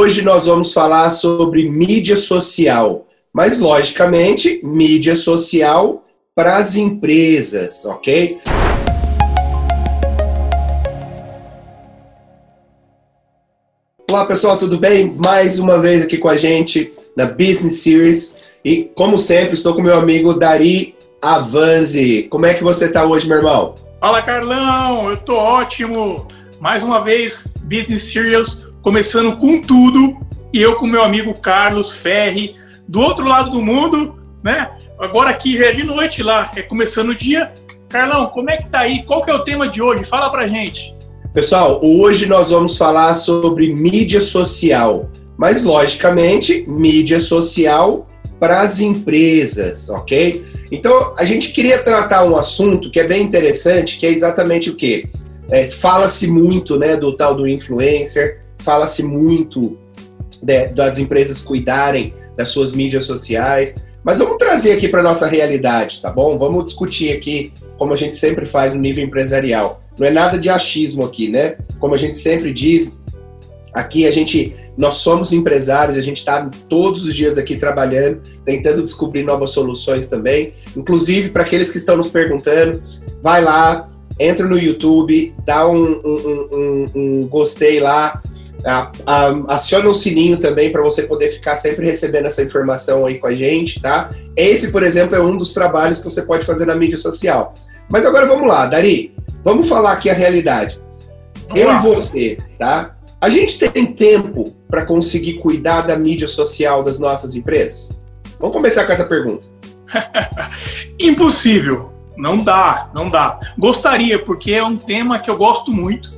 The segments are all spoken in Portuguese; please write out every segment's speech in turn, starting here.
Hoje nós vamos falar sobre mídia social, mas logicamente, mídia social para as empresas, ok? Olá pessoal, tudo bem? Mais uma vez aqui com a gente na Business Series e, como sempre, estou com meu amigo Dari Avanzi. Como é que você está hoje, meu irmão? Fala Carlão, eu tô ótimo. Mais uma vez, Business Series começando com tudo e eu com meu amigo Carlos Ferri do outro lado do mundo, né? Agora aqui já é de noite lá, é começando o dia. Carlão, como é que tá aí? Qual que é o tema de hoje? Fala pra gente. Pessoal, hoje nós vamos falar sobre mídia social, mas logicamente, mídia social para as empresas, ok? Então, a gente queria tratar um assunto que é bem interessante, que é exatamente o quê? É, Fala-se muito né, do tal do influencer, fala-se muito de, das empresas cuidarem das suas mídias sociais, mas vamos trazer aqui para nossa realidade, tá bom? Vamos discutir aqui, como a gente sempre faz no nível empresarial. Não é nada de achismo aqui, né? Como a gente sempre diz, aqui a gente, nós somos empresários, a gente está todos os dias aqui trabalhando, tentando descobrir novas soluções também. Inclusive, para aqueles que estão nos perguntando, vai lá, entra no YouTube, dá um, um, um, um gostei lá, a, a, aciona o sininho também para você poder ficar sempre recebendo essa informação aí com a gente, tá? Esse, por exemplo, é um dos trabalhos que você pode fazer na mídia social. Mas agora vamos lá, Dari, vamos falar aqui a realidade. Vamos Eu lá. e você, tá? A gente tem tempo para conseguir cuidar da mídia social das nossas empresas? Vamos começar com essa pergunta. Impossível. Não dá, não dá. Gostaria, porque é um tema que eu gosto muito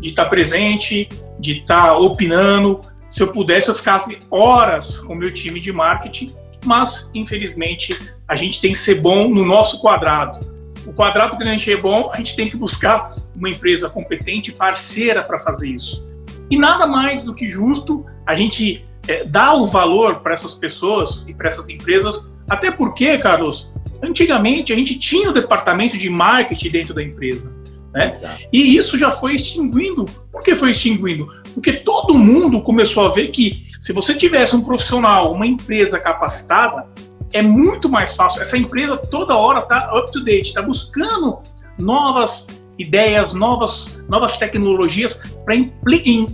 de estar presente, de estar tá opinando. Se eu pudesse, eu ficava horas com o meu time de marketing, mas infelizmente a gente tem que ser bom no nosso quadrado. O quadrado que a gente é bom, a gente tem que buscar uma empresa competente, parceira para fazer isso. E nada mais do que justo a gente é, dar o valor para essas pessoas e para essas empresas, até porque, Carlos, antigamente a gente tinha o departamento de marketing dentro da empresa. Né? E isso já foi extinguindo. Por que foi extinguindo? Porque todo mundo começou a ver que se você tivesse um profissional, uma empresa capacitada, é muito mais fácil. Essa empresa toda hora está up to date, está buscando novas ideias, novas, novas tecnologias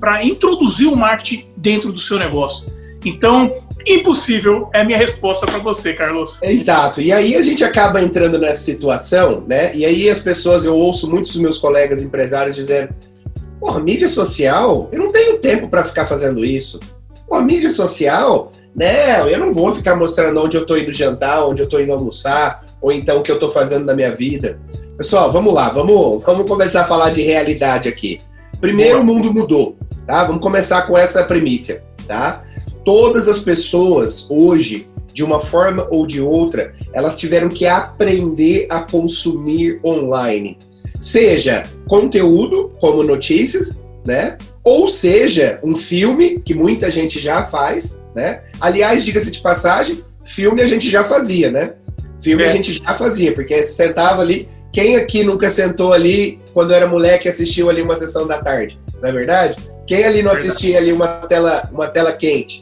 para introduzir o marketing dentro do seu negócio. Então, Impossível é a minha resposta para você, Carlos. Exato. E aí a gente acaba entrando nessa situação, né? E aí as pessoas, eu ouço muitos dos meus colegas empresários dizendo: porra, mídia social, eu não tenho tempo para ficar fazendo isso. Pô, mídia social, né? Eu não vou ficar mostrando onde eu tô indo jantar, onde eu tô indo almoçar, ou então o que eu tô fazendo na minha vida. Pessoal, vamos lá, vamos, vamos começar a falar de realidade aqui. Primeiro, o mundo mudou, tá? Vamos começar com essa premissa, tá? Todas as pessoas hoje, de uma forma ou de outra, elas tiveram que aprender a consumir online. Seja conteúdo, como notícias, né? Ou seja, um filme, que muita gente já faz, né? Aliás, diga-se de passagem, filme a gente já fazia, né? Filme é. a gente já fazia, porque sentava ali. Quem aqui nunca sentou ali quando era moleque e assistiu ali uma sessão da tarde? Não é verdade? Quem ali não assistia ali uma tela, uma tela quente?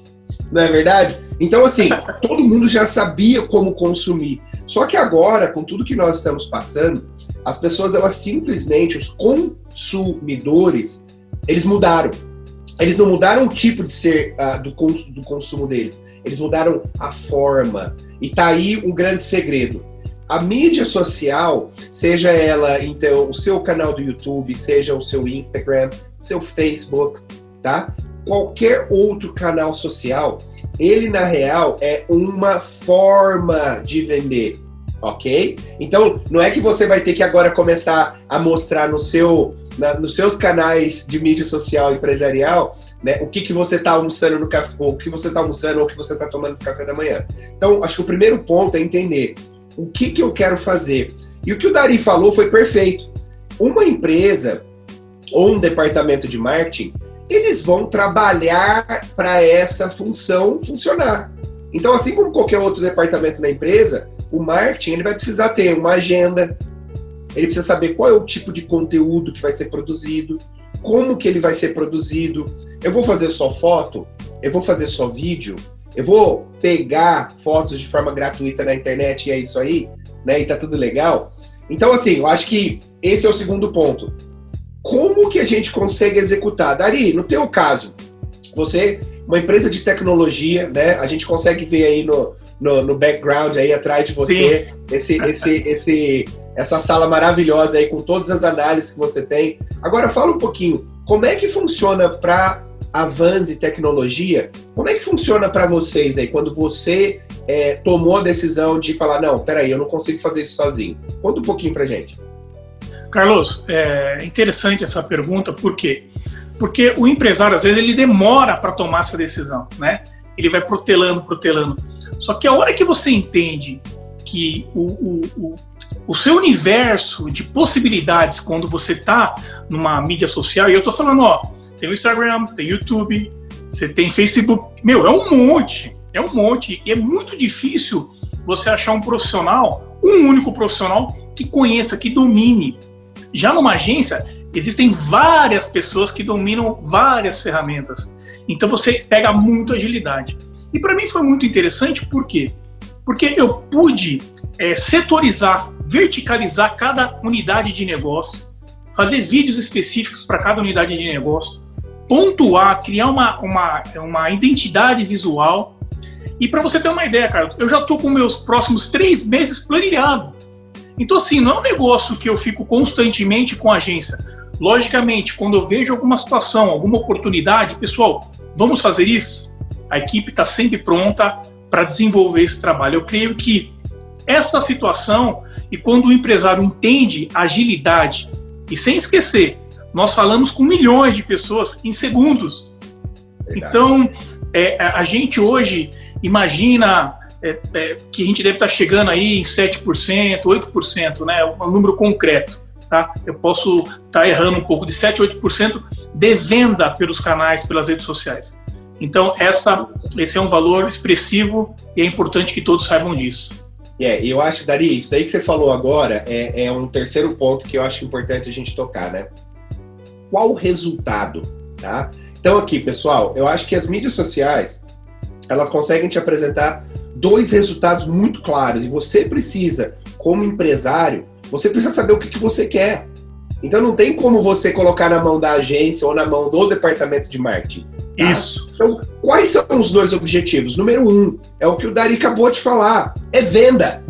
Não é verdade? Então, assim, todo mundo já sabia como consumir. Só que agora, com tudo que nós estamos passando, as pessoas, elas simplesmente, os consumidores, eles mudaram. Eles não mudaram o tipo de ser uh, do, cons do consumo deles, eles mudaram a forma. E tá aí um grande segredo. A mídia social, seja ela então o seu canal do YouTube, seja o seu Instagram, seu Facebook, tá? qualquer outro canal social, ele na real é uma forma de vender, ok? Então não é que você vai ter que agora começar a mostrar no seu, na, nos seus canais de mídia social empresarial né, o que, que você está almoçando no café, o que você está almoçando ou o que você está tomando no café da manhã. Então acho que o primeiro ponto é entender o que, que eu quero fazer. E o que o Dari falou foi perfeito. Uma empresa ou um departamento de marketing eles vão trabalhar para essa função funcionar. Então, assim como qualquer outro departamento na empresa, o marketing ele vai precisar ter uma agenda, ele precisa saber qual é o tipo de conteúdo que vai ser produzido, como que ele vai ser produzido. Eu vou fazer só foto? Eu vou fazer só vídeo? Eu vou pegar fotos de forma gratuita na internet e é isso aí, né? E tá tudo legal. Então, assim, eu acho que esse é o segundo ponto. Como que a gente consegue executar? Dari, no teu caso, você, uma empresa de tecnologia, né? A gente consegue ver aí no, no, no background aí atrás de você esse, esse, esse, essa sala maravilhosa aí com todas as análises que você tem. Agora fala um pouquinho, como é que funciona para a Vans e tecnologia? Como é que funciona para vocês aí quando você é, tomou a decisão de falar não, peraí, eu não consigo fazer isso sozinho? Conta um pouquinho para gente. Carlos, é interessante essa pergunta, por quê? Porque o empresário, às vezes, ele demora para tomar essa decisão, né? Ele vai protelando, protelando. Só que a hora que você entende que o, o, o, o seu universo de possibilidades quando você está numa mídia social, e eu estou falando, ó, tem o Instagram, tem YouTube, você tem Facebook, meu, é um monte, é um monte, e é muito difícil você achar um profissional, um único profissional que conheça, que domine. Já numa agência, existem várias pessoas que dominam várias ferramentas. Então você pega muito agilidade. E para mim foi muito interessante, por quê? Porque eu pude é, setorizar, verticalizar cada unidade de negócio, fazer vídeos específicos para cada unidade de negócio, pontuar, criar uma, uma, uma identidade visual. E para você ter uma ideia, cara, eu já estou com meus próximos três meses planilhado. Então, assim, não é um negócio que eu fico constantemente com a agência. Logicamente, quando eu vejo alguma situação, alguma oportunidade, pessoal, vamos fazer isso? a equipe está sempre pronta para desenvolver esse trabalho. Eu creio que essa situação, e quando o empresário entende agilidade, e sem esquecer, nós falamos com milhões de pessoas em segundos. Verdade. Então, é, a gente hoje imagina é, é, que a gente deve estar chegando aí em 7%, 8%, né? um número concreto. Tá? Eu posso estar errando um pouco, de 7%, 8% de venda pelos canais, pelas redes sociais. Então, essa, esse é um valor expressivo e é importante que todos saibam disso. É, eu acho, Dari, isso daí que você falou agora é, é um terceiro ponto que eu acho importante a gente tocar, né? Qual o resultado, tá? Então, aqui, pessoal, eu acho que as mídias sociais, elas conseguem te apresentar dois resultados muito claros e você precisa, como empresário, você precisa saber o que, que você quer. Então não tem como você colocar na mão da agência ou na mão do departamento de marketing. Tá? Isso. Então, quais são os dois objetivos? Número um, é o que o Dari acabou de falar, é venda.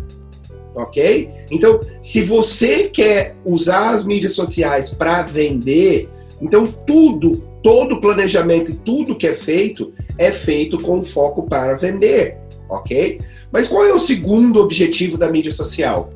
Ok? Então, se você quer usar as mídias sociais para vender, então tudo, todo o planejamento e tudo que é feito é feito com foco para vender. Ok? Mas qual é o segundo objetivo da mídia social?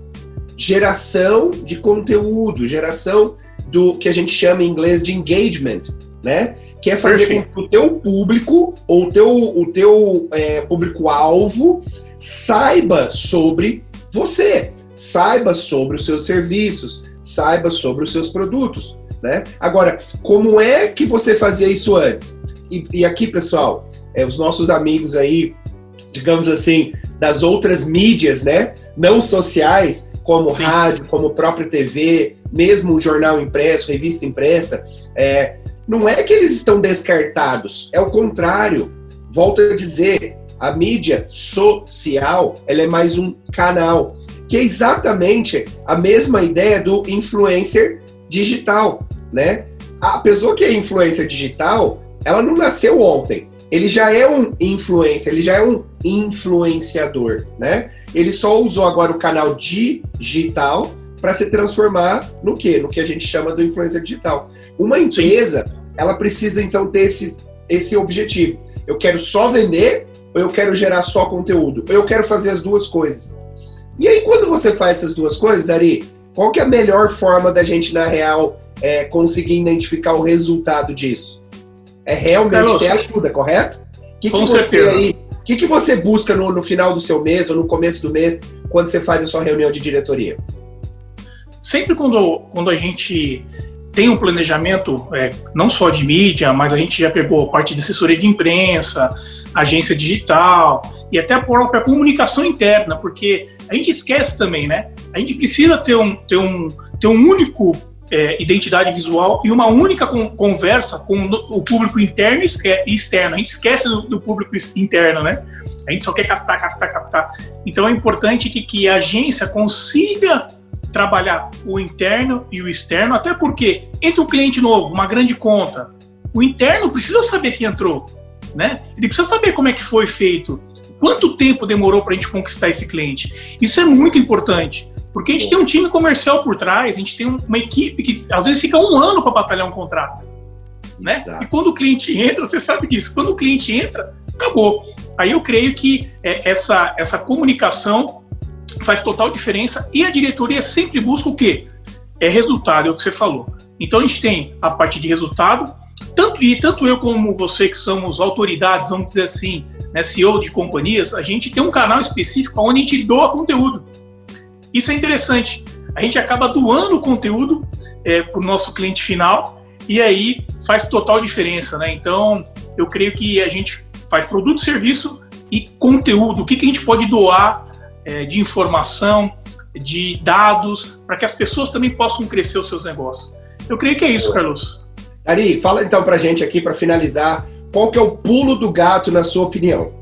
geração de conteúdo, geração do que a gente chama em inglês de engagement, né? Que é fazer Perfeito. com que o teu público ou o teu, o teu é, público-alvo saiba sobre você, saiba sobre os seus serviços, saiba sobre os seus produtos, né? Agora, como é que você fazia isso antes? E, e aqui, pessoal, é, os nossos amigos aí, digamos assim, das outras mídias, né? Não sociais, como Sim. rádio, como própria TV, mesmo jornal impresso, revista impressa, é, não é que eles estão descartados, é o contrário. Volto a dizer, a mídia social ela é mais um canal, que é exatamente a mesma ideia do influencer digital, né? A pessoa que é influencer digital, ela não nasceu ontem. Ele já é um influencer, ele já é um influenciador, né? Ele só usou agora o canal digital para se transformar no quê? No que a gente chama do influencer digital. Uma empresa, ela precisa então ter esse, esse objetivo. Eu quero só vender ou eu quero gerar só conteúdo? Ou eu quero fazer as duas coisas? E aí, quando você faz essas duas coisas, Dari, qual que é a melhor forma da gente, na real, é, conseguir identificar o resultado disso? É realmente ter ajuda, correto? Que Com que certeza. Aí, o que, que você busca no, no final do seu mês ou no começo do mês, quando você faz a sua reunião de diretoria? Sempre quando, quando a gente tem um planejamento, é, não só de mídia, mas a gente já pegou parte de assessoria de imprensa, agência digital e até a própria comunicação interna, porque a gente esquece também, né? A gente precisa ter um, ter um, ter um único é, identidade visual e uma única con conversa com o público interno e externo. A gente esquece do, do, público interno, né? A gente só quer captar, captar, captar. Então é importante que, que a agência consiga trabalhar o interno e o externo, até porque entre um cliente novo, uma grande conta, o interno precisa saber quem entrou, né? Ele precisa saber como é que foi feito, quanto tempo demorou para a gente conquistar esse cliente. Isso é muito importante. Porque a gente tem um time comercial por trás, a gente tem uma equipe que às vezes fica um ano para batalhar um contrato. Né? E quando o cliente entra, você sabe disso, quando o cliente entra, acabou. Aí eu creio que é, essa, essa comunicação faz total diferença e a diretoria sempre busca o quê? É resultado, é o que você falou. Então a gente tem a parte de resultado, tanto, e tanto eu como você, que somos autoridades, vamos dizer assim, né, CEO de companhias, a gente tem um canal específico onde a gente doa conteúdo. Isso é interessante. A gente acaba doando o conteúdo é, para o nosso cliente final e aí faz total diferença, né? Então, eu creio que a gente faz produto, serviço e conteúdo. O que, que a gente pode doar é, de informação, de dados, para que as pessoas também possam crescer os seus negócios. Eu creio que é isso, Carlos. Ari, fala então para a gente aqui, para finalizar, qual que é o pulo do gato na sua opinião?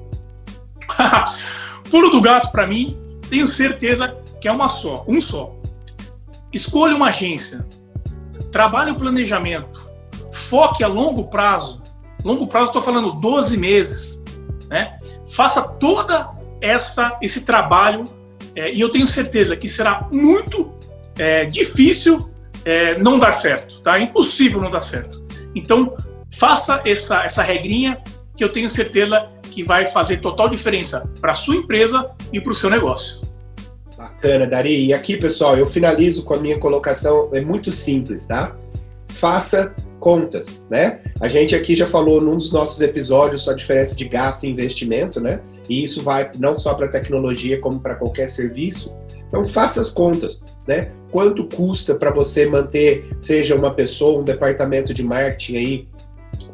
pulo do gato, para mim, tenho certeza que é uma só, um só. Escolha uma agência, trabalhe o planejamento, foque a longo prazo. Longo prazo, estou falando 12 meses. Né? Faça toda essa esse trabalho é, e eu tenho certeza que será muito é, difícil é, não dar certo, tá? É impossível não dar certo. Então faça essa essa regrinha que eu tenho certeza que vai fazer total diferença para sua empresa e para o seu negócio. Bacana, Dari. E aqui, pessoal, eu finalizo com a minha colocação, é muito simples, tá? Faça contas, né? A gente aqui já falou num dos nossos episódios a diferença de gasto e investimento, né? E isso vai não só para tecnologia, como para qualquer serviço. Então, faça as contas, né? Quanto custa para você manter, seja uma pessoa, um departamento de marketing aí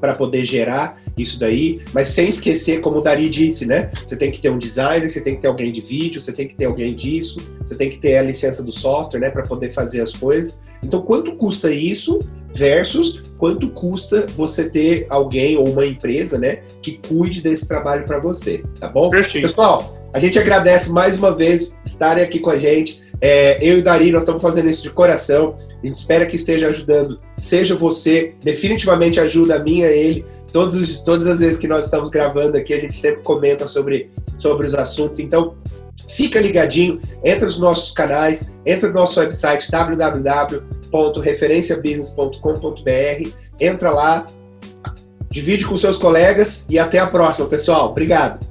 para poder gerar isso daí, mas sem esquecer, como o Dari disse, né? Você tem que ter um designer, você tem que ter alguém de vídeo, você tem que ter alguém disso, você tem que ter a licença do software, né, para poder fazer as coisas. Então, quanto custa isso versus quanto custa você ter alguém ou uma empresa, né, que cuide desse trabalho para você, tá bom? Perfeito. Pessoal, a gente agradece mais uma vez estarem aqui com a gente. É, eu e o Dari, nós estamos fazendo isso de coração. A gente espera que esteja ajudando. Seja você, definitivamente ajuda a mim e a ele. Todos os, todas as vezes que nós estamos gravando aqui, a gente sempre comenta sobre, sobre os assuntos. Então, fica ligadinho, entra nos nossos canais, entra no nosso website www.referenciabusiness.com.br, entra lá, divide com seus colegas e até a próxima, pessoal. Obrigado.